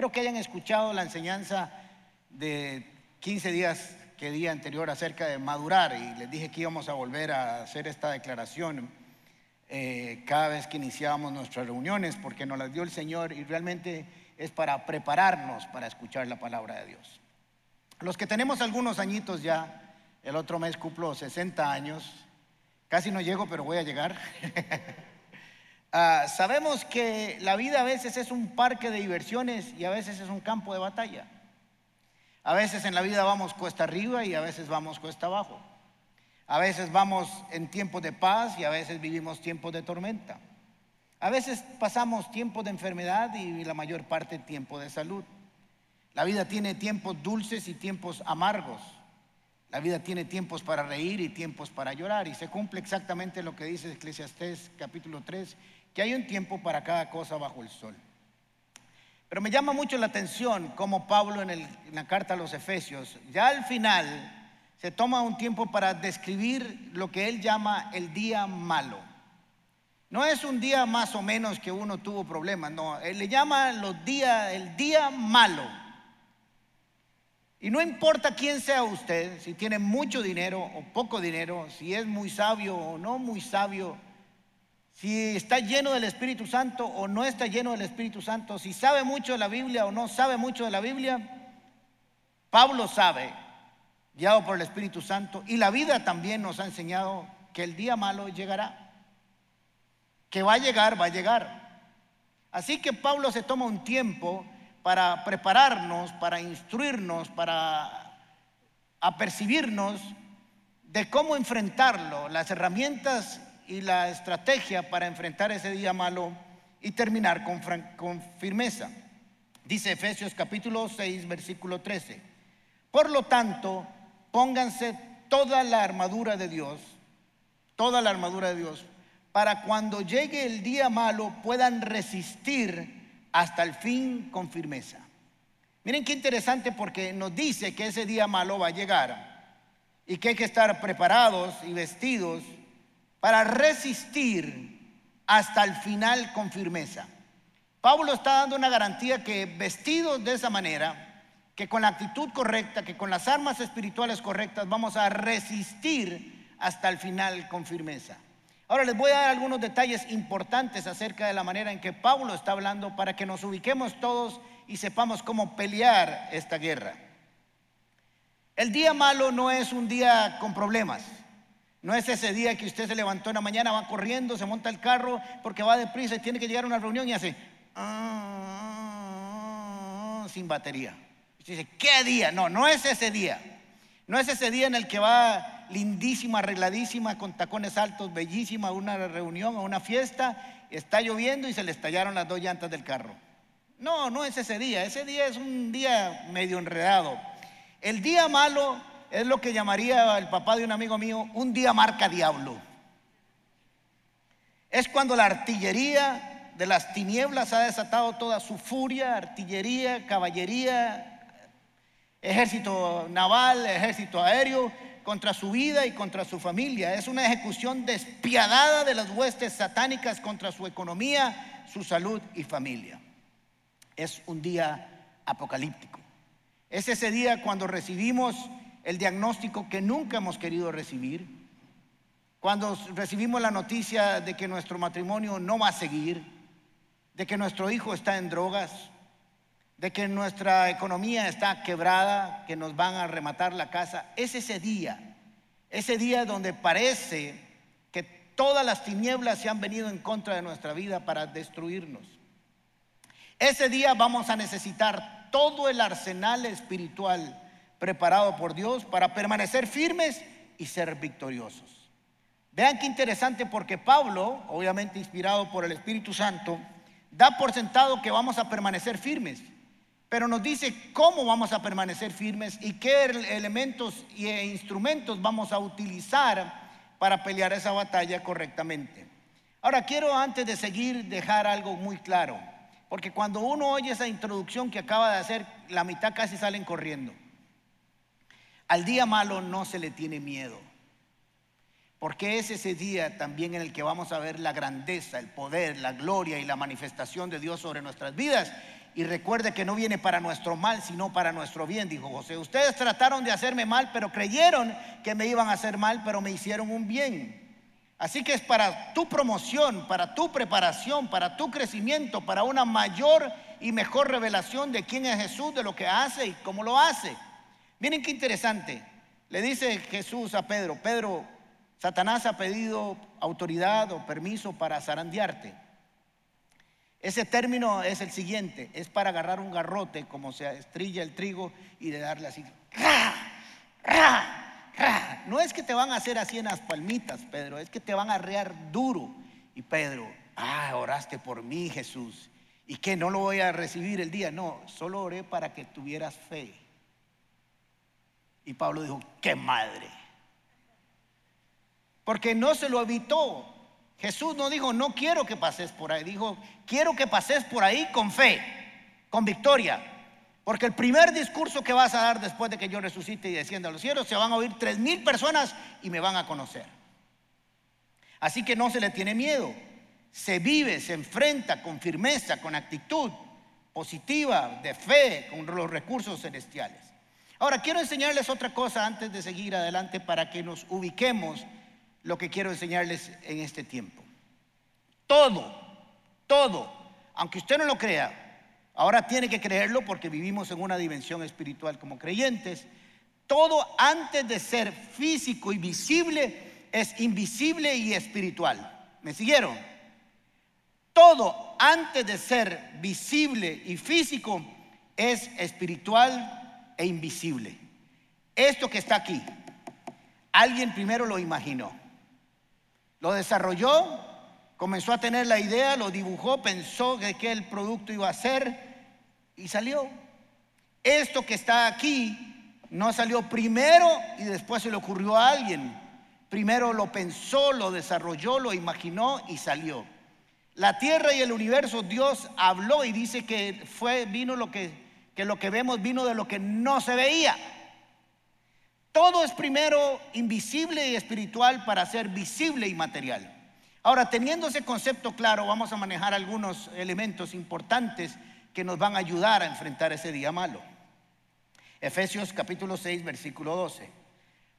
Espero que hayan escuchado la enseñanza de 15 días que día anterior acerca de madurar y les dije que íbamos a volver a hacer esta declaración eh, cada vez que iniciábamos nuestras reuniones porque nos las dio el Señor y realmente es para prepararnos para escuchar la palabra de Dios. Los que tenemos algunos añitos ya, el otro mes cumplo 60 años, casi no llego pero voy a llegar. Ah, sabemos que la vida a veces es un parque de diversiones y a veces es un campo de batalla. A veces en la vida vamos cuesta arriba y a veces vamos cuesta abajo. A veces vamos en tiempos de paz y a veces vivimos tiempos de tormenta. A veces pasamos tiempos de enfermedad y la mayor parte tiempo de salud. La vida tiene tiempos dulces y tiempos amargos. La vida tiene tiempos para reír y tiempos para llorar. Y se cumple exactamente lo que dice Eclesiastés capítulo 3 que hay un tiempo para cada cosa bajo el sol. Pero me llama mucho la atención cómo Pablo en, la carta a los Efesios, ya al final, se toma un tiempo para describir lo que él llama el día malo. No es un día más o menos que uno tuvo problemas, no, él le llama los el día malo. Y no importa quién sea usted, si tiene mucho dinero o poco dinero, si es muy sabio o no muy sabio, si está lleno del Espíritu Santo o no está lleno del Espíritu Santo, si sabe mucho de la Biblia o no sabe mucho de la Biblia, Pablo sabe, guiado por el Espíritu Santo, y la vida también nos ha enseñado que el día malo llegará, que va a llegar, va a llegar. Así que Pablo se toma un tiempo para prepararnos, para instruirnos, para apercibirnos de cómo enfrentarlo, las herramientas y la estrategia para enfrentar ese día malo y terminar con, con firmeza. Dice Efesios capítulo 6, versículo 13. Por lo tanto, pónganse toda la armadura de Dios, toda la armadura de Dios, para cuando llegue el día malo puedan resistir hasta el fin con firmeza. Miren qué interesante porque nos dice que ese día malo va a llegar y que hay que estar preparados y vestidos para resistir hasta el final con firmeza. Pablo está dando una garantía que vestidos de esa manera, que con la actitud correcta, que con las armas espirituales correctas, vamos a resistir hasta el final con firmeza. Ahora les voy a dar algunos detalles importantes acerca de la manera en que Pablo está hablando para que nos ubiquemos todos y sepamos cómo pelear esta guerra. El día malo no es un día con problemas. No es ese día que usted se levantó en la mañana, va corriendo, se monta el carro porque va deprisa y tiene que llegar a una reunión y hace ah, sin batería. Usted dice, ¿qué día? No, no es ese día. No es ese día en el que va lindísima, arregladísima, con tacones altos, bellísima, a una reunión, a una fiesta, está lloviendo y se le estallaron las dos llantas del carro. No, no es ese día. Ese día es un día medio enredado. El día malo es lo que llamaría el papá de un amigo mío un día marca diablo. Es cuando la artillería de las tinieblas ha desatado toda su furia, artillería, caballería, ejército naval, ejército aéreo, contra su vida y contra su familia. Es una ejecución despiadada de las huestes satánicas contra su economía, su salud y familia. Es un día apocalíptico. Es ese día cuando recibimos el diagnóstico que nunca hemos querido recibir, cuando recibimos la noticia de que nuestro matrimonio no va a seguir, de que nuestro hijo está en drogas, de que nuestra economía está quebrada, que nos van a rematar la casa, es ese día, ese día donde parece que todas las tinieblas se han venido en contra de nuestra vida para destruirnos. Ese día vamos a necesitar todo el arsenal espiritual preparado por Dios para permanecer firmes y ser victoriosos. Vean qué interesante porque Pablo, obviamente inspirado por el Espíritu Santo, da por sentado que vamos a permanecer firmes, pero nos dice cómo vamos a permanecer firmes y qué elementos e instrumentos vamos a utilizar para pelear esa batalla correctamente. Ahora quiero antes de seguir dejar algo muy claro, porque cuando uno oye esa introducción que acaba de hacer, la mitad casi salen corriendo. Al día malo no se le tiene miedo, porque es ese día también en el que vamos a ver la grandeza, el poder, la gloria y la manifestación de Dios sobre nuestras vidas y recuerde que no viene para nuestro mal, sino para nuestro bien, dijo José. Ustedes trataron de hacerme mal, pero creyeron que me iban a hacer mal, pero me hicieron un bien. Así que es para tu promoción, para tu preparación, para tu crecimiento, para una mayor y mejor revelación de quién es Jesús, de lo que hace y cómo lo hace. Miren qué interesante. Le dice Jesús a Pedro, Pedro, Satanás ha pedido autoridad o permiso para zarandearte. Ese término es el siguiente, es para agarrar un garrote como se estrilla el trigo y de darle así. No es que te van a hacer así en las palmitas, Pedro, es que te van a rear duro. Y Pedro, ah, oraste por mí, Jesús. Y que no lo voy a recibir el día. No, solo oré para que tuvieras fe. Y Pablo dijo, qué madre. Porque no se lo evitó. Jesús no dijo, no quiero que pases por ahí. Dijo, quiero que pases por ahí con fe, con victoria. Porque el primer discurso que vas a dar después de que yo resucite y descienda a los cielos, se van a oír tres mil personas y me van a conocer. Así que no se le tiene miedo. Se vive, se enfrenta con firmeza, con actitud positiva, de fe, con los recursos celestiales. Ahora, quiero enseñarles otra cosa antes de seguir adelante para que nos ubiquemos lo que quiero enseñarles en este tiempo. Todo, todo, aunque usted no lo crea, ahora tiene que creerlo porque vivimos en una dimensión espiritual como creyentes, todo antes de ser físico y visible es invisible y espiritual. ¿Me siguieron? Todo antes de ser visible y físico es espiritual e invisible. Esto que está aquí, alguien primero lo imaginó. Lo desarrolló, comenzó a tener la idea, lo dibujó, pensó de qué el producto iba a ser y salió. Esto que está aquí no salió primero y después se le ocurrió a alguien. Primero lo pensó, lo desarrolló, lo imaginó y salió. La tierra y el universo, Dios habló y dice que fue, vino lo que, que lo que vemos vino de lo que no se veía. Todo es primero invisible y espiritual para ser visible y material. Ahora, teniendo ese concepto claro, vamos a manejar algunos elementos importantes que nos van a ayudar a enfrentar ese día malo. Efesios capítulo 6, versículo 12.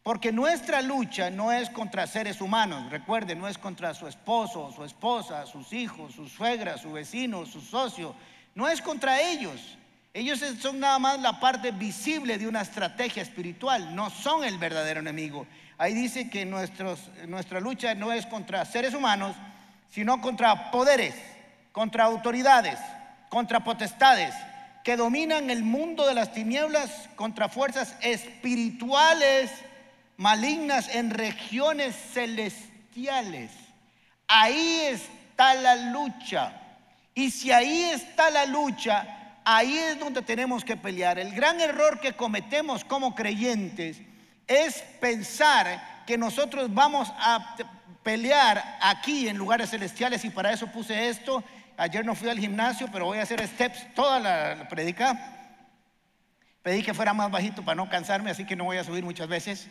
Porque nuestra lucha no es contra seres humanos, recuerde, no es contra su esposo, su esposa, sus hijos, su suegra, su vecino, su socio, no es contra ellos. Ellos son nada más la parte visible de una estrategia espiritual, no son el verdadero enemigo. Ahí dice que nuestra lucha no es contra seres humanos, sino contra poderes, contra autoridades, contra potestades que dominan el mundo de las tinieblas, contra fuerzas espirituales malignas en regiones celestiales. Ahí está la lucha. Y si ahí está la lucha, ahí es donde tenemos que pelear. El gran error que cometemos como creyentes es pensar que nosotros vamos a pelear aquí en lugares celestiales y para eso puse esto. Ayer no fui al gimnasio, pero voy a hacer steps toda la predica. Pedí que fuera más bajito para no cansarme, así que no voy a subir muchas veces.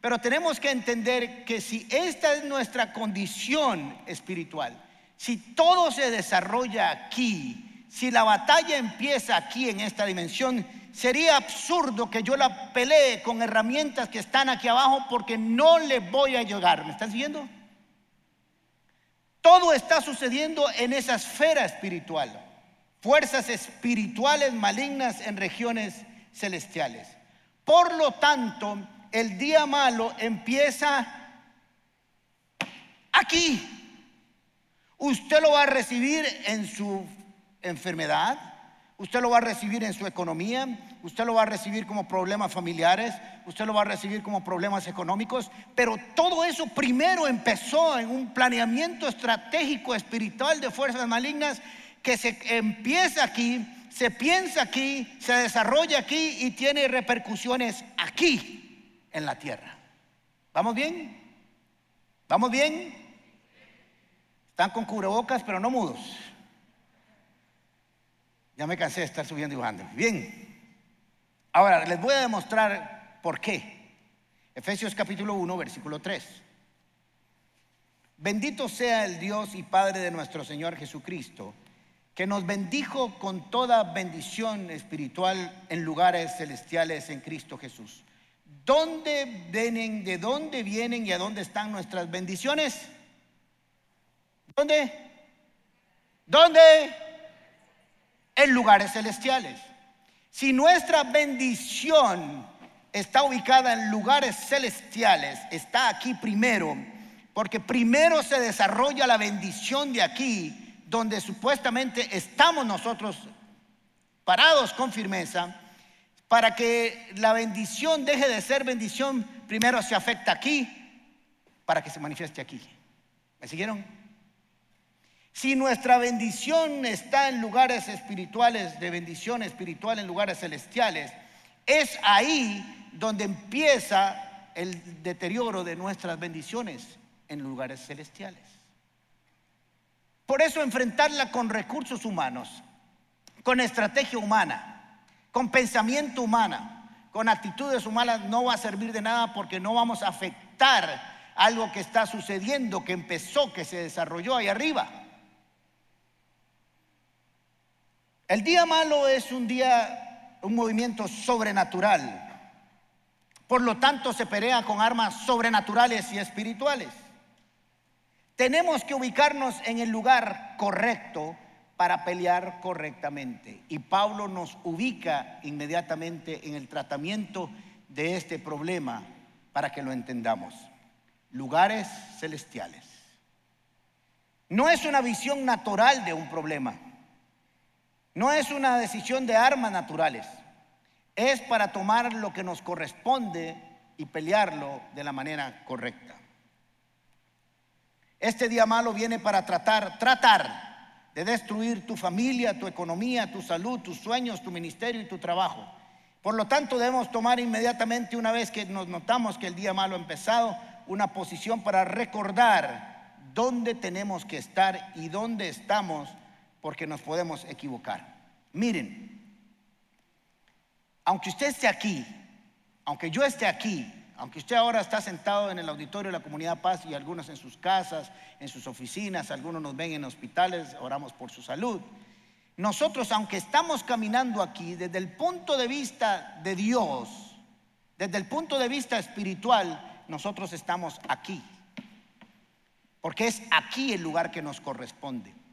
Pero tenemos que entender que si esta es nuestra condición espiritual, si todo se desarrolla aquí, si la batalla empieza aquí en esta dimensión, sería absurdo que yo la pelee con herramientas que están aquí abajo porque no le voy a llegar. ¿Me están siguiendo? Todo está sucediendo en esa esfera espiritual. Fuerzas espirituales malignas en regiones celestiales. Por lo tanto, el día malo empieza aquí. Usted lo va a recibir en su enfermedad, usted lo va a recibir en su economía, usted lo va a recibir como problemas familiares, usted lo va a recibir como problemas económicos, pero todo eso primero empezó en un planeamiento estratégico espiritual de fuerzas malignas que se empieza aquí, se piensa aquí, se desarrolla aquí y tiene repercusiones aquí en la tierra. ¿Vamos bien? ¿Vamos bien? Están con cubrebocas pero no mudos. Ya me cansé de estar subiendo y bajando. Bien. Ahora les voy a demostrar por qué. Efesios capítulo 1, versículo 3. Bendito sea el Dios y Padre de nuestro Señor Jesucristo, que nos bendijo con toda bendición espiritual en lugares celestiales en Cristo Jesús. ¿Dónde vienen, de dónde vienen y a dónde están nuestras bendiciones? ¿Dónde? ¿Dónde? En lugares celestiales. Si nuestra bendición está ubicada en lugares celestiales, está aquí primero, porque primero se desarrolla la bendición de aquí donde supuestamente estamos nosotros parados con firmeza, para que la bendición deje de ser bendición, primero se afecta aquí, para que se manifieste aquí. ¿Me siguieron? Si nuestra bendición está en lugares espirituales, de bendición espiritual en lugares celestiales, es ahí donde empieza el deterioro de nuestras bendiciones en lugares celestiales. Por eso enfrentarla con recursos humanos, con estrategia humana, con pensamiento humana, con actitudes humanas no va a servir de nada porque no vamos a afectar algo que está sucediendo, que empezó, que se desarrolló ahí arriba. El día malo es un día, un movimiento sobrenatural. Por lo tanto, se pelea con armas sobrenaturales y espirituales. Tenemos que ubicarnos en el lugar correcto para pelear correctamente. Y Pablo nos ubica inmediatamente en el tratamiento de este problema para que lo entendamos. Lugares celestiales. No es una visión natural de un problema. No es una decisión de armas naturales. Es para tomar lo que nos corresponde y pelearlo de la manera correcta. Este día malo viene para tratar, tratar de destruir tu familia, tu economía, tu salud, tus sueños, tu ministerio y tu trabajo. Por lo tanto, debemos tomar inmediatamente, una vez que nos notamos que el día malo ha empezado, una posición para recordar dónde tenemos que estar y dónde estamos, porque nos podemos equivocar. Miren, aunque usted esté aquí, aunque yo esté aquí, aunque usted ahora está sentado en el auditorio de la Comunidad Paz y algunos en sus casas, en sus oficinas, algunos nos ven en hospitales, oramos por su salud. Nosotros, aunque estamos caminando aquí, desde el punto de vista de Dios, desde el punto de vista espiritual, nosotros estamos aquí. Porque es aquí el lugar que nos corresponde.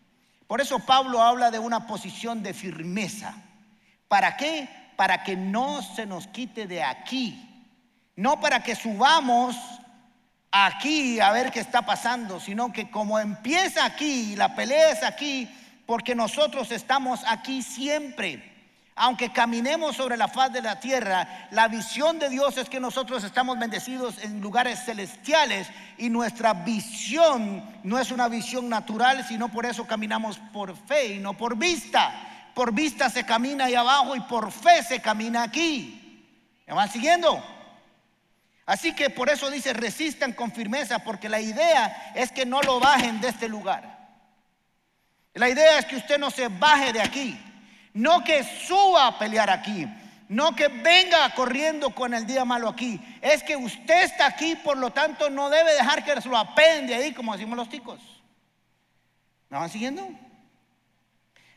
Por eso Pablo habla de una posición de firmeza. ¿Para qué? Para que no se nos quite de aquí no para que subamos aquí a ver qué está pasando, sino que como empieza aquí, la pelea es aquí, porque nosotros estamos aquí siempre. Aunque caminemos sobre la faz de la tierra, la visión de Dios es que nosotros estamos bendecidos en lugares celestiales y nuestra visión no es una visión natural, sino por eso caminamos por fe y no por vista. Por vista se camina ahí abajo y por fe se camina aquí. ¿Me van siguiendo? Así que por eso dice, resistan con firmeza, porque la idea es que no lo bajen de este lugar. La idea es que usted no se baje de aquí, no que suba a pelear aquí, no que venga corriendo con el día malo aquí. Es que usted está aquí, por lo tanto no debe dejar que se lo apende ahí, como decimos los ticos. ¿Me van siguiendo?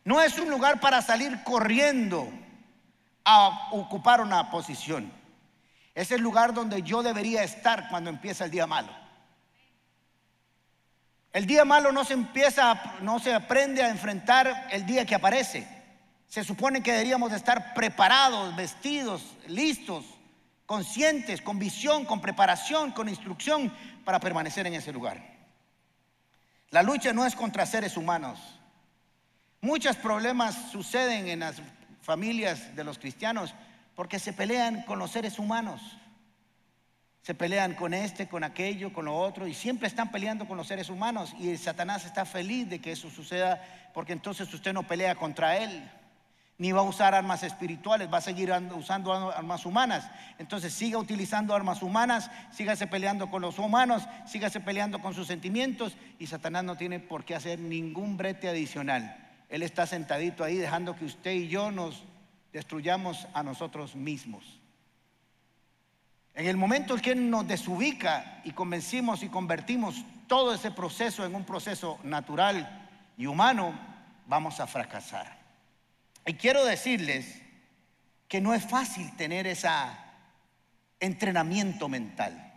No es un lugar para salir corriendo a ocupar una posición. Es el lugar donde yo debería estar cuando empieza el día malo. El día malo no se empieza, no se aprende a enfrentar el día que aparece. Se supone que deberíamos de estar preparados, vestidos, listos, conscientes, con visión, con preparación, con instrucción para permanecer en ese lugar. La lucha no es contra seres humanos. Muchos problemas suceden en las familias de los cristianos porque se pelean con los seres humanos. Se pelean con este, con aquello, con lo otro, y siempre están peleando con los seres humanos. Y Satanás está feliz de que eso suceda, porque entonces usted no pelea contra él, ni va a usar armas espirituales, va a seguir usando armas humanas. Entonces siga utilizando armas humanas, sígase peleando con los humanos, sígase peleando con sus sentimientos, y Satanás no tiene por qué hacer ningún brete adicional. Él está sentadito ahí dejando que usted y yo nos destruyamos a nosotros mismos. En el momento en que nos desubica y convencimos y convertimos todo ese proceso en un proceso natural y humano, vamos a fracasar. Y quiero decirles que no es fácil tener ese entrenamiento mental.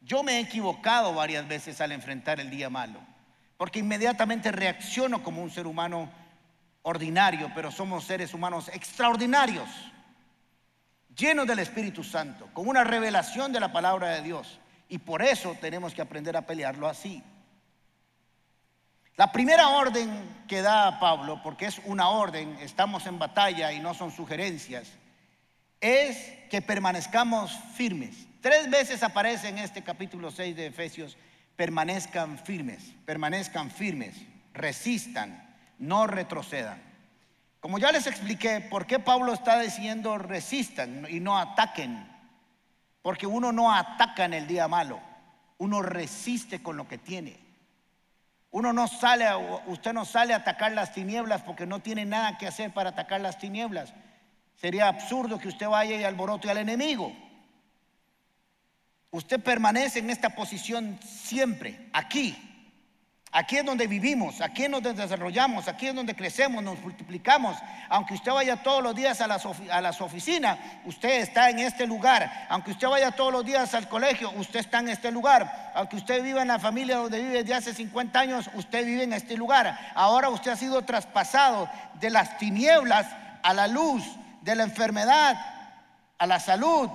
Yo me he equivocado varias veces al enfrentar el día malo, porque inmediatamente reacciono como un ser humano ordinario, pero somos seres humanos extraordinarios, llenos del Espíritu Santo, con una revelación de la palabra de Dios. Y por eso tenemos que aprender a pelearlo así. La primera orden que da Pablo, porque es una orden, estamos en batalla y no son sugerencias, es que permanezcamos firmes. Tres veces aparece en este capítulo 6 de Efesios, permanezcan firmes, permanezcan firmes, resistan, no retrocedan. Como ya les expliqué, ¿por qué Pablo está diciendo resistan y no ataquen? Porque uno no ataca en el día malo, uno resiste con lo que tiene. Uno no sale, usted no sale a atacar las tinieblas porque no tiene nada que hacer para atacar las tinieblas. Sería absurdo que usted vaya y alborote al enemigo. Usted permanece en esta posición siempre, aquí, Aquí es donde vivimos, aquí donde desarrollamos, aquí es donde crecemos, nos multiplicamos. Aunque usted vaya todos los días a las, a oficinas, usted está en este lugar. Aunque usted vaya todos los días al colegio, usted está en este lugar. Aunque usted viva en la familia donde vive desde hace 50 años, usted vive en este lugar. Ahora usted ha sido traspasado de las tinieblas a la luz, de la enfermedad a la salud,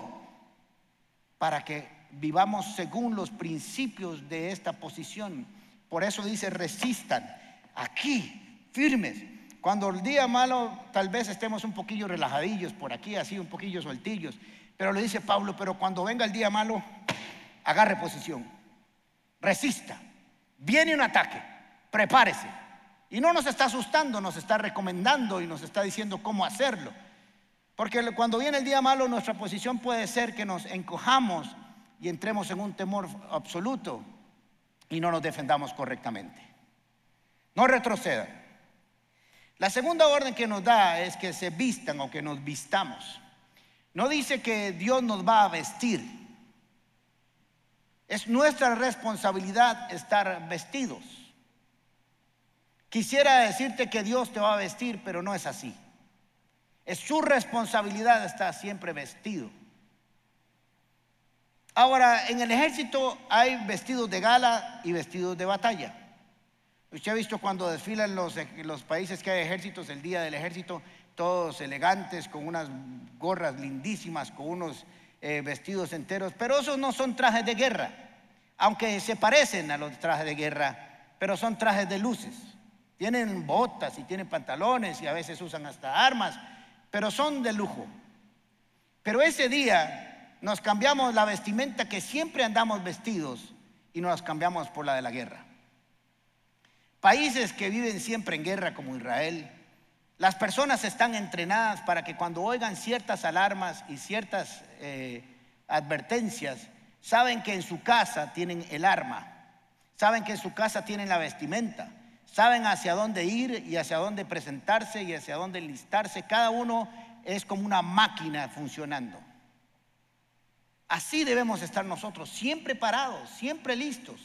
para que vivamos según los principios de esta posición por eso dice, resistan aquí, firmes. Cuando el día malo tal vez estemos un poquillo relajadillos por aquí, así un poquillo sueltillos. Pero le dice Pablo, pero cuando venga el día malo, agarre posición, resista. Viene un ataque, prepárese. Y no nos está asustando, nos está recomendando y nos está diciendo cómo hacerlo. Porque cuando viene el día malo, nuestra posición puede ser que nos encojamos y entremos en un temor absoluto y no nos defendamos correctamente. No retrocedan. La segunda orden que nos da es que se vistan o que nos vistamos. No dice que Dios nos va a vestir. Es nuestra responsabilidad estar vestidos. Quisiera decirte que Dios te va a vestir, pero no es así. Es su responsabilidad estar siempre vestido. Ahora, en el ejército hay vestidos de gala y vestidos de batalla. Usted ha visto cuando desfilan los, los países que hay ejércitos, el día del ejército, todos elegantes, con unas gorras lindísimas, con unos eh, vestidos enteros, pero esos no son trajes de guerra, aunque se parecen a los trajes de guerra, pero son trajes de luces. Tienen botas y tienen pantalones y a veces usan hasta armas, pero son de lujo. Pero ese día nos cambiamos la vestimenta que siempre andamos vestidos y nos cambiamos por la de la guerra. Países que viven siempre en guerra como Israel, las personas están entrenadas para que cuando oigan ciertas alarmas y ciertas eh, advertencias, saben que en su casa tienen el arma, saben que en su casa tienen la vestimenta, saben hacia dónde ir y hacia dónde presentarse y hacia dónde enlistarse. Cada uno es como una máquina funcionando. Así debemos estar nosotros, siempre parados, siempre listos.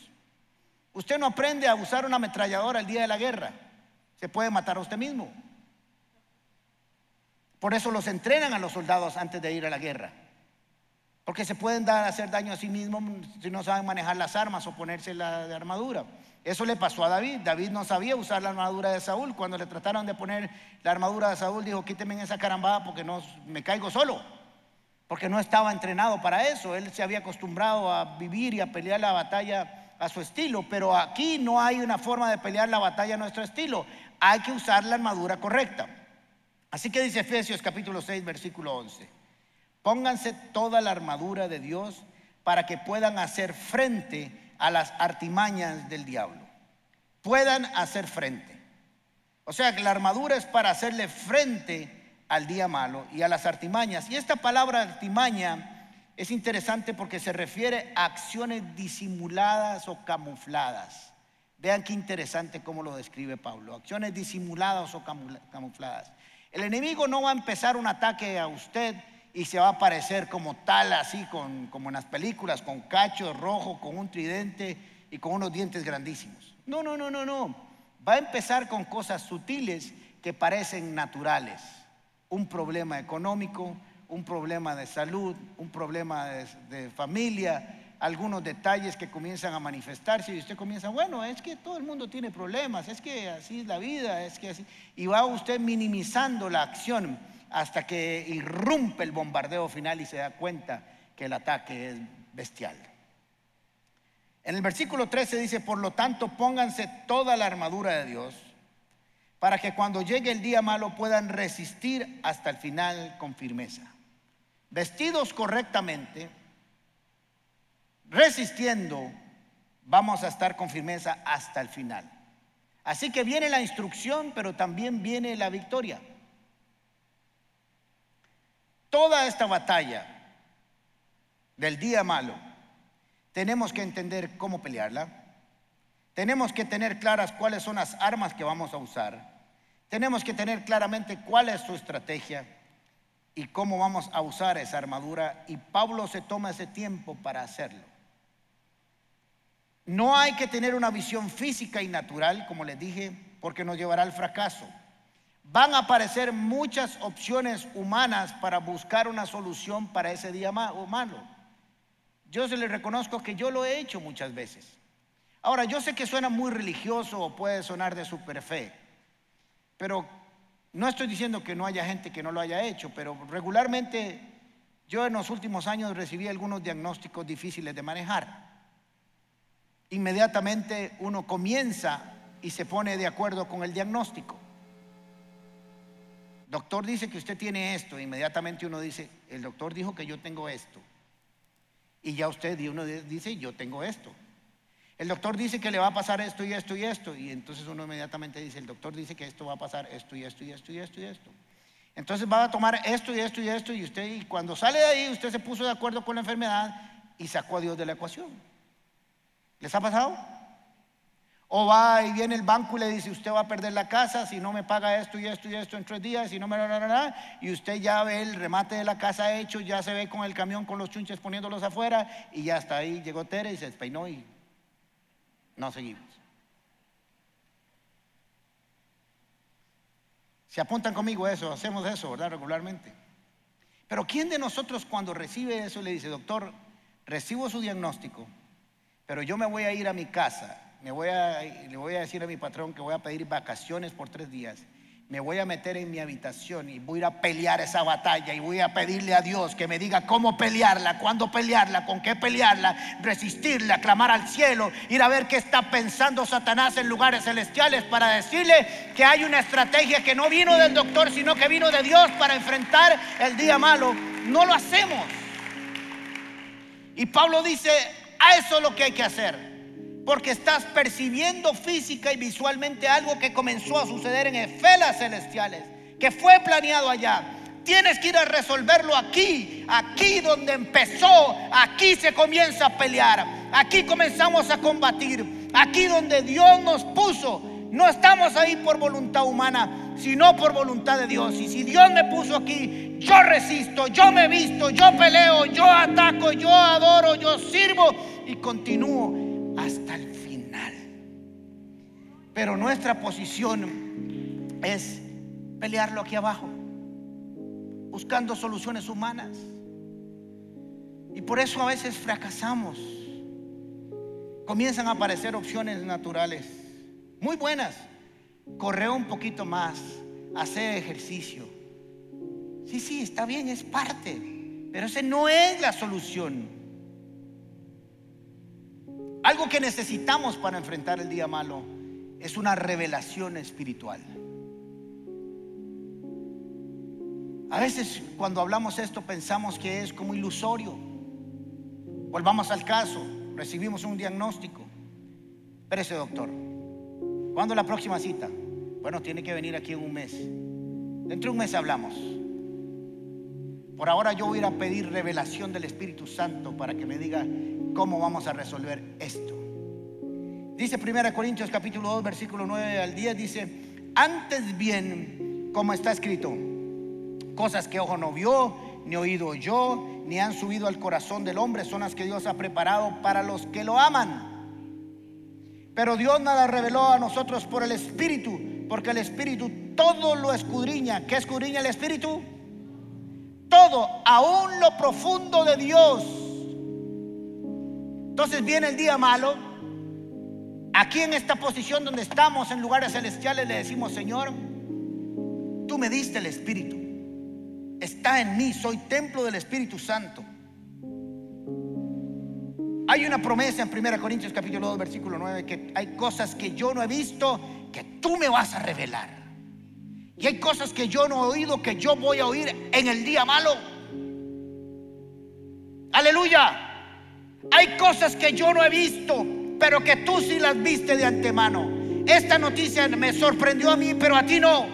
Usted no aprende a usar una ametralladora el día de la guerra. Se puede matar a usted mismo. Por eso los entrenan a los soldados antes de ir a la guerra. Porque se pueden dar hacer daño a sí mismos si no saben manejar las armas o ponerse la armadura. Eso le pasó a David. David no sabía usar la armadura de Saúl. Cuando le trataron de poner la armadura de Saúl, dijo, quíteme esa carambada porque no me caigo solo porque no estaba entrenado para eso. Él se había acostumbrado a vivir y a pelear la batalla a su estilo, pero aquí no hay una forma de pelear la batalla a nuestro estilo. Hay que usar la armadura correcta. Así que dice Efesios capítulo 6, versículo 11. Pónganse toda la armadura de Dios para que puedan hacer frente a las artimañas del diablo. Puedan hacer frente. O sea que la armadura es para hacerle frente al día malo y a las artimañas. Y esta palabra artimaña es interesante porque se refiere a acciones disimuladas o camufladas. Vean qué interesante cómo lo describe Pablo. Acciones disimuladas o camufladas. El enemigo no va a empezar un ataque a usted y se va a aparecer como tal, así con, como en las películas, con cacho rojo, con un tridente y con unos dientes grandísimos. No, no, no, no, no. Va a empezar con cosas sutiles que parecen naturales. Un problema económico, un problema de salud, un problema de, familia, algunos detalles que comienzan a manifestarse y usted comienza, bueno, es que todo el mundo tiene problemas, es que así es la vida, es que así, y va usted minimizando la acción hasta que irrumpe el bombardeo final y se da cuenta que el ataque es bestial. En el versículo 13 dice, por lo tanto, pónganse toda la armadura de Dios para que cuando llegue el día malo puedan resistir hasta el final con firmeza. Vestidos correctamente, resistiendo, vamos a estar con firmeza hasta el final. Así que viene la instrucción, pero también viene la victoria. Toda esta batalla del día malo, tenemos que entender cómo pelearla. Tenemos que tener claras cuáles son las armas que vamos a usar. Tenemos que tener claramente cuál es su estrategia y cómo vamos a usar esa armadura. Y Pablo se toma ese tiempo para hacerlo. No hay que tener una visión física y natural, como les dije, porque nos llevará al fracaso. Van a aparecer muchas opciones humanas para buscar una solución para ese día malo. Yo se le reconozco que yo lo he hecho muchas veces. Ahora, yo sé que suena muy religioso o puede sonar de super fe, pero no estoy diciendo que no haya gente que no lo haya hecho, pero regularmente yo en los últimos años recibí algunos diagnósticos difíciles de manejar. Inmediatamente uno comienza y se pone de acuerdo con el diagnóstico. Doctor dice que usted tiene esto, inmediatamente uno dice, el doctor dijo que yo tengo esto. Y ya usted uno dice, yo tengo esto. El doctor dice que le va a pasar esto y esto y esto. Y entonces uno inmediatamente dice, el doctor dice que esto va a pasar esto y esto y esto y esto y esto. Entonces va a tomar esto y esto y esto y usted, y cuando sale de ahí, usted se puso de acuerdo con la enfermedad y sacó a Dios de la ecuación. ¿Les ha pasado? O va y viene el banco y le dice, usted va a perder la casa si no me paga esto y esto y esto en tres días, y no me... Y usted ya ve el remate de la casa hecho, ya se ve con el camión con los chunches poniéndolos afuera, y ya está ahí, llegó Tere y se despeinó y no seguimos. Se apuntan conmigo eso, hacemos eso, ¿verdad? Regularmente. Pero ¿quién de nosotros cuando recibe eso le dice, doctor, recibo su diagnóstico, pero yo me voy a ir a mi casa me voy a, le voy a decir a mi patrón que voy a pedir vacaciones por tres días. Me voy a meter en mi habitación y voy a pelear esa batalla y voy a pedirle a Dios que me diga cómo pelearla, cuándo pelearla, con qué pelearla, resistirla, clamar al cielo, ir a ver qué está pensando Satanás en lugares celestiales para decirle que hay una estrategia que no vino del doctor, sino que vino de Dios para enfrentar el día malo. No lo hacemos. Y Pablo dice, a eso es lo que hay que hacer. Porque estás percibiendo física y visualmente algo que comenzó a suceder en esferas celestiales, que fue planeado allá. Tienes que ir a resolverlo aquí, aquí donde empezó, aquí se comienza a pelear, aquí comenzamos a combatir, aquí donde Dios nos puso. No estamos ahí por voluntad humana, sino por voluntad de Dios. Y si Dios me puso aquí, yo resisto, yo me visto, yo peleo, yo ataco, yo adoro, yo sirvo y continúo hasta el final. Pero nuestra posición es pelearlo aquí abajo, buscando soluciones humanas. Y por eso a veces fracasamos. Comienzan a aparecer opciones naturales, muy buenas. Correr un poquito más, hacer ejercicio. Sí, sí, está bien, es parte, pero ese no es la solución. Algo que necesitamos para enfrentar el día malo es una revelación espiritual. A veces cuando hablamos esto pensamos que es como ilusorio. Volvamos al caso, recibimos un diagnóstico. ese doctor, ¿cuándo la próxima cita? Bueno, tiene que venir aquí en un mes. Dentro de un mes hablamos. Por ahora yo voy a ir a pedir revelación del Espíritu Santo para que me diga cómo vamos a resolver esto. Dice 1 Corintios capítulo 2 versículo 9 al 10, dice, antes bien, como está escrito, cosas que ojo no vio, ni oído yo, ni han subido al corazón del hombre, son las que Dios ha preparado para los que lo aman. Pero Dios la reveló a nosotros por el Espíritu, porque el Espíritu todo lo escudriña. ¿Qué escudriña el Espíritu? Todo, aún lo profundo de Dios. Entonces viene el día malo. Aquí en esta posición donde estamos en lugares celestiales le decimos, Señor, tú me diste el Espíritu. Está en mí, soy templo del Espíritu Santo. Hay una promesa en 1 Corintios capítulo 2 versículo 9 que hay cosas que yo no he visto que tú me vas a revelar. Y hay cosas que yo no he oído que yo voy a oír en el día malo. Aleluya. Hay cosas que yo no he visto, pero que tú sí las viste de antemano. Esta noticia me sorprendió a mí, pero a ti no.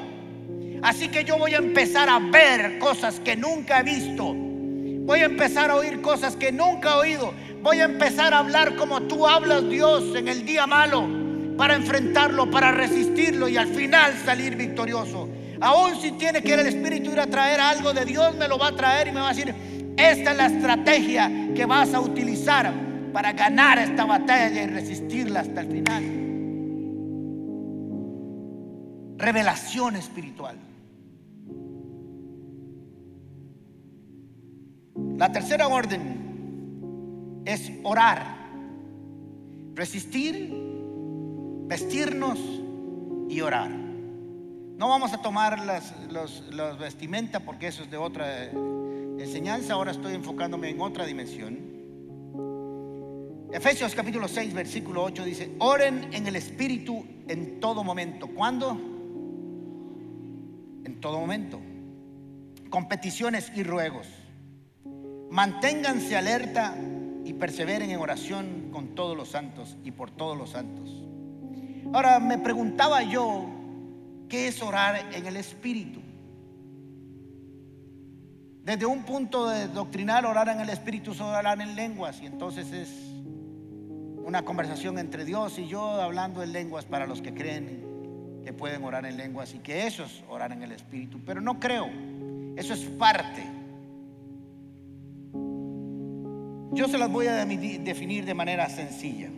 Así que yo voy a empezar a ver cosas que nunca he visto. Voy a empezar a oír cosas que nunca he oído. Voy a empezar a hablar como tú hablas Dios en el día malo para enfrentarlo, para resistirlo y al final salir victorioso. Aún si tiene que el Espíritu ir a traer algo de Dios, me lo va a traer y me va a decir, esta es la estrategia que vas a utilizar para ganar esta batalla y resistirla hasta el final. Revelación espiritual. La tercera orden es orar, resistir, vestirnos y orar. No vamos a tomar las, los, vestimentas porque eso es de otra enseñanza. Ahora estoy enfocándome en otra dimensión. Efesios capítulo 6, versículo 8 dice, oren en el Espíritu en todo momento. ¿Cuándo? En todo momento. Con peticiones y ruegos. Manténganse alerta y perseveren en oración con todos los santos y por todos los santos. Ahora me preguntaba yo, ¿qué es orar en el Espíritu? Desde un punto de doctrinal, orar en el Espíritu es orar en lenguas y entonces es una conversación entre Dios y yo hablando en lenguas para los que creen que pueden orar en lenguas y que eso es en el Espíritu, pero no creo, eso es parte. Yo se las voy a definir de manera sencilla.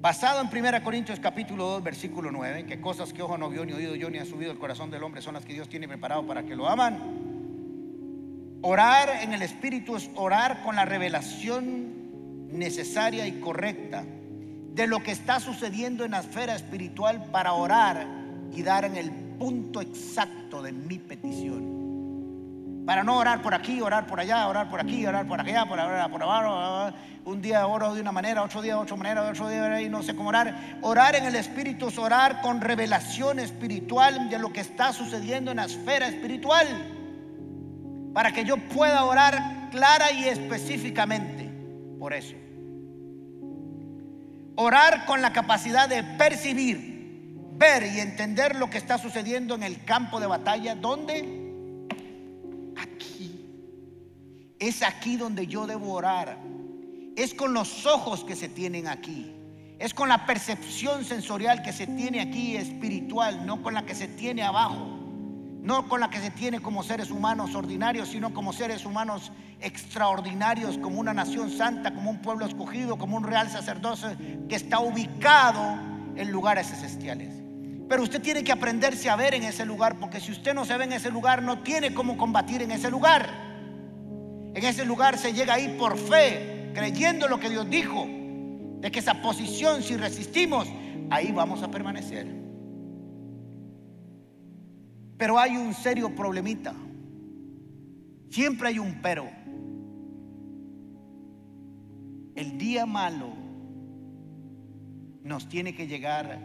Basado en 1 Corintios capítulo 2 versículo 9, que cosas que ojo no vio ni oído yo ni ha subido el corazón del hombre son las que Dios tiene preparado para que lo aman. Orar en el Espíritu es orar con la revelación necesaria y correcta de lo que está sucediendo en la esfera espiritual para orar y dar en el punto exacto de mi petición. Para no orar por aquí, orar por allá, orar por aquí, orar por allá, por orar por abajo. Un día oro de una manera, otro día de otra manera, otro día y no sé cómo orar. Orar en el Espíritu es orar con revelación espiritual de lo que está sucediendo en la esfera espiritual. Para que yo pueda orar clara y específicamente por eso. Orar con la capacidad de percibir, ver y entender lo que está sucediendo en el campo de batalla. ¿Dónde? aquí. Es aquí donde yo debo orar. Es con los ojos que se tienen aquí. Es con la percepción sensorial que se tiene aquí espiritual, no con la que se tiene abajo. No con la que se tiene como seres humanos ordinarios, sino como seres humanos extraordinarios, como una nación santa, como un pueblo escogido, como un real sacerdocio que está ubicado en lugares celestiales. Pero usted tiene que aprenderse a ver en ese lugar, porque si usted no se ve en ese lugar, no tiene cómo combatir en ese lugar. En ese lugar se llega ahí por fe, creyendo lo que Dios dijo, de que esa posición, si resistimos, ahí vamos a permanecer. Pero hay un serio problemita. Siempre hay un pero. El día malo nos tiene que llegar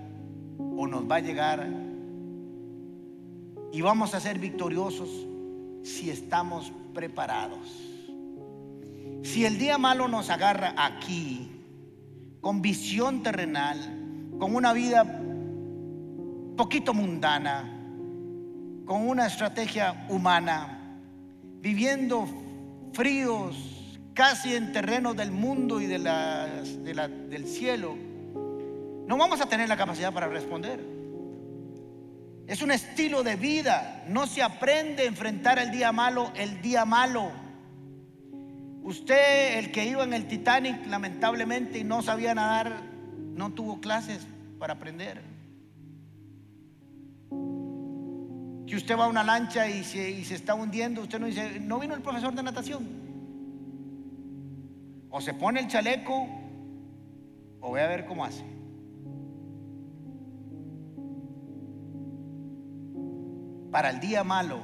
o nos va a llegar y vamos a ser victoriosos si estamos preparados. Si el día malo nos agarra aquí, con visión terrenal, con una vida poquito mundana, con una estrategia humana, viviendo fríos, casi en terreno del mundo y de del cielo, no vamos a tener la capacidad para responder. Es un estilo de vida. No se aprende a enfrentar el día malo, el día malo. Usted, el que iba en el Titanic, lamentablemente, y no sabía nadar, no tuvo clases para aprender. Que usted va a una lancha y se, está hundiendo, usted no dice, no vino el profesor de natación. O se pone el chaleco o ve a ver cómo hace. Para el día malo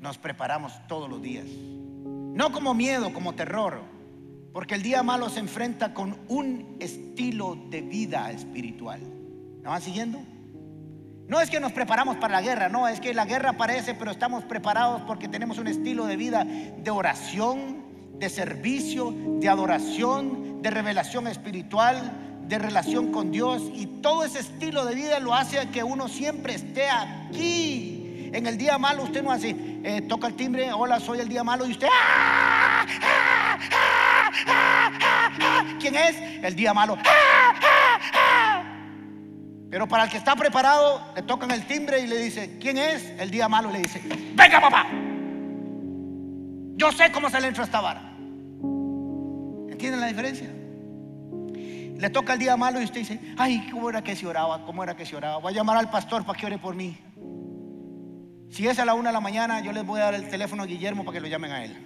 nos preparamos todos los días. No como miedo, como terror, porque el día malo se enfrenta con un estilo de vida espiritual. ¿Me van siguiendo? No es que nos preparamos para la guerra, no, es que la guerra aparece, pero estamos preparados porque tenemos un estilo de vida de oración, de servicio, de adoración, de revelación espiritual, de relación con Dios. Y todo ese estilo de vida lo hace que uno siempre esté aquí. En el día malo usted no hace, eh, toca el timbre, hola, soy el día malo, y usted, ¡Ah! ¡Ah! ¡Ah! ¿quién es? El día malo. Pero para el que está preparado, le tocan el timbre y le dice, ¿quién es? El día malo le dice, venga papá, yo sé cómo se le entra esta vara. ¿Entienden la diferencia? Le toca el día malo y usted dice, ay, ¿cómo era que se oraba? ¿Cómo era que se oraba? Voy a llamar al pastor para que ore por mí. Si es a la una de la mañana, yo les voy a dar el teléfono a Guillermo para que lo llamen a él.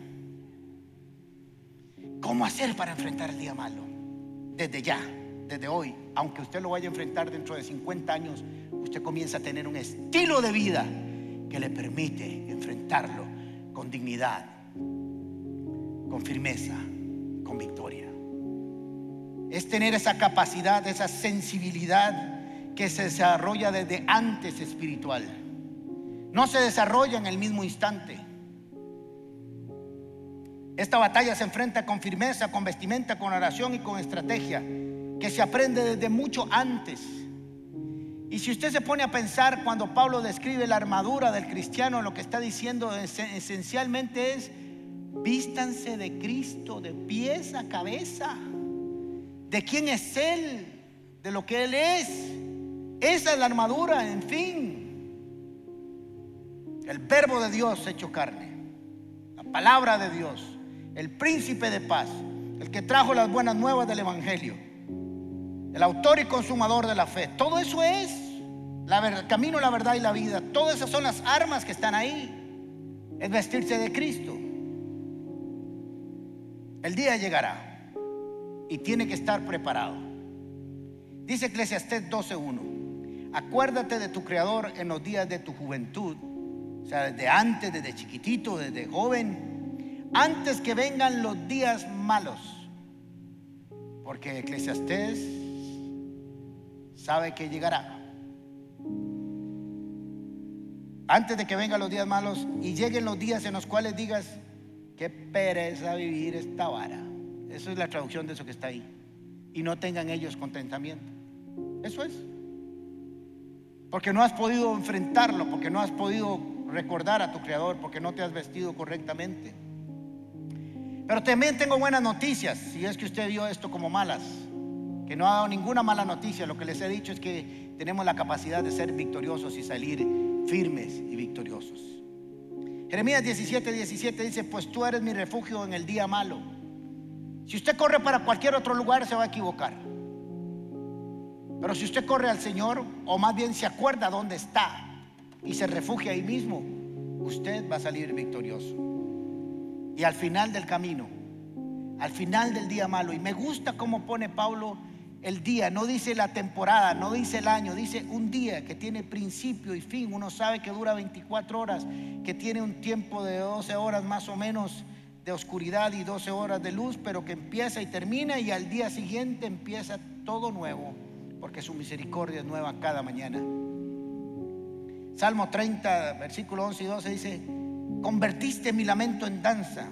¿Cómo hacer para enfrentar el día malo? Desde ya desde hoy, aunque usted lo vaya a enfrentar dentro de 50 años, usted comienza a tener un estilo de vida que le permite enfrentarlo con dignidad, con firmeza, con victoria. Es tener esa capacidad, esa sensibilidad que se desarrolla desde antes espiritual. No se desarrolla en el mismo instante. Esta batalla se enfrenta con firmeza, con vestimenta, con oración y con estrategia que se aprende desde mucho antes. Y si usted se pone a pensar cuando Pablo describe la armadura del cristiano, lo que está diciendo esencialmente es, vístanse de Cristo de pies a cabeza, de quién es Él, de lo que Él es. Esa es la armadura, en fin. El verbo de Dios hecho carne, la palabra de Dios, el príncipe de paz, el que trajo las buenas nuevas del Evangelio el autor y consumador de la fe. Todo eso es el camino, la verdad y la vida. Todas esas son las armas que están ahí. Es vestirse de Cristo. El día llegará y tiene que estar preparado. Dice Eclesiastés 12:1. Acuérdate de tu creador en los días de tu juventud, o sea, desde antes, desde chiquitito, desde joven, antes que vengan los días malos. Porque Eclesiastés sabe que llegará. Antes de que vengan los días malos y lleguen los días en los cuales digas, qué pereza vivir esta vara. Eso es la traducción de eso que está ahí. Y no tengan ellos contentamiento. Eso es. Porque no has podido enfrentarlo, porque no has podido recordar a tu Creador, porque no te has vestido correctamente. Pero también tengo buenas noticias, si es que usted vio esto como malas que no ha dado ninguna mala noticia. Lo que les he dicho es que tenemos la capacidad de ser victoriosos y salir firmes y victoriosos. Jeremías 17, 17 dice, pues tú eres mi refugio en el día malo. Si usted corre para cualquier otro lugar se va a equivocar. Pero si usted corre al Señor, o más bien se acuerda dónde está y se refugia ahí mismo, usted va a salir victorioso. Y al final del camino, al final del día malo, y me gusta cómo pone Pablo el día, no dice la temporada, no dice el año, dice un día que tiene principio y fin. Uno sabe que dura 24 horas, que tiene un tiempo de 12 horas más o menos de oscuridad y 12 horas de luz, pero que empieza y termina y al día siguiente empieza todo nuevo, porque su misericordia es nueva cada mañana. Salmo 30, versículo 11 y 12 dice, convertiste mi lamento en danza,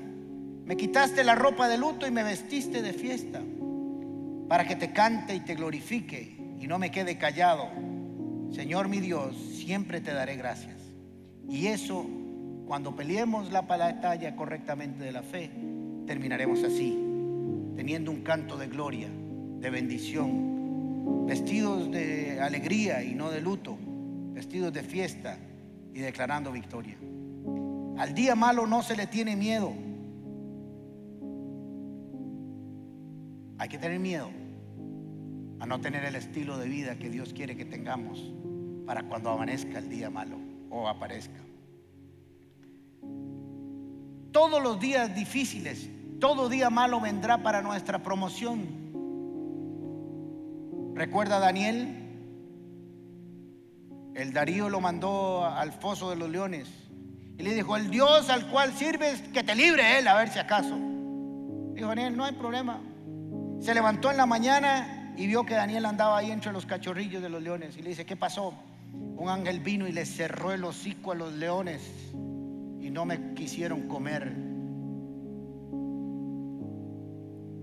me quitaste la ropa de luto y me vestiste de fiesta para que te cante y te glorifique y no me quede callado. Señor mi Dios, siempre te daré gracias. Y eso, cuando peleemos la batalla correctamente de la fe, terminaremos así, teniendo un canto de gloria, de bendición, vestidos de alegría y no de luto, vestidos de fiesta y declarando victoria. Al día malo no se le tiene miedo. Hay que tener miedo a no tener el estilo de vida que Dios quiere que tengamos para cuando amanezca el día malo o aparezca. Todos los días difíciles, todo día malo vendrá para nuestra promoción. ¿Recuerda Daniel? El Darío lo mandó al foso de los leones y le dijo, el Dios al cual sirves, que te libre él, a ver si acaso. Dijo Daniel, no hay problema. Se levantó en la mañana y vio que Daniel andaba ahí entre los cachorrillos de los leones y le dice, ¿qué pasó? Un ángel vino y le cerró el hocico a los leones y no me quisieron comer.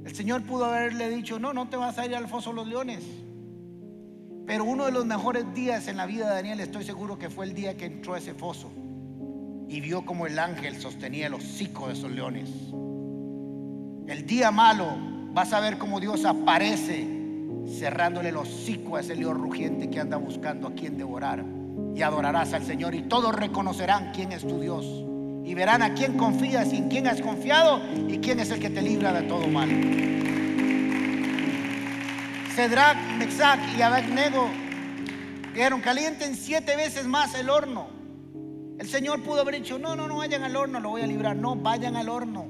El Señor pudo haberle dicho, no, no te vas a ir al foso de los leones. Pero uno de los mejores días en la vida de Daniel, estoy seguro que fue el día que entró a ese foso y vio como el ángel sostenía el hocico de esos leones. El día malo, vas a ver cómo Dios aparece cerrándole el hocico a ese león rugiente que anda buscando a quien devorar. Y adorarás al Señor y todos reconocerán quién es tu Dios. Y verán a quién confías y en quién has confiado y quién es el que te libra de todo mal. Cedrac, Mexac y Abednego dijeron, calienten siete veces más el horno. El Señor pudo haber dicho, no, no, no vayan al horno, lo voy a librar. No, vayan al horno.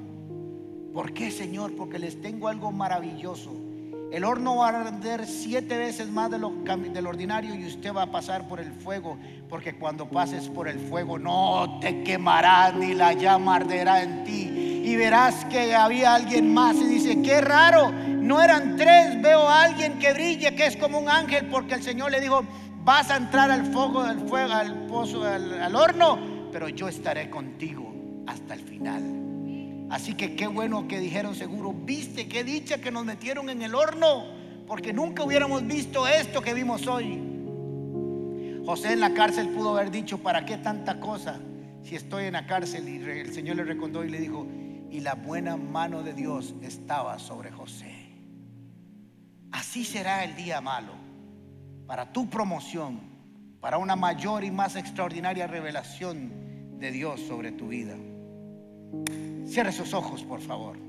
¿Por qué, Señor? Porque les tengo algo maravilloso. El horno va a arder siete veces más de lo, del ordinario y usted va a pasar por el fuego, porque cuando pases por el fuego no te quemará ni la llama arderá en ti. Y verás que había alguien más y dice, qué raro, no eran tres, veo a alguien que brille, que es como un ángel, porque el Señor le dijo, vas a entrar al fuego, al fuego, al pozo, al, al horno, pero yo estaré contigo hasta el final. Así que qué bueno que dijeron seguro, viste, qué dicha que nos metieron en el horno, porque nunca hubiéramos visto esto que vimos hoy. José en la cárcel pudo haber dicho, ¿para qué tanta cosa si estoy en la cárcel? Y el Señor le recordó y le dijo, y la buena mano de Dios estaba sobre José. Así será el día malo para tu promoción, para una mayor y más extraordinaria revelación de Dios sobre tu vida. Cierre sus ojos, por favor.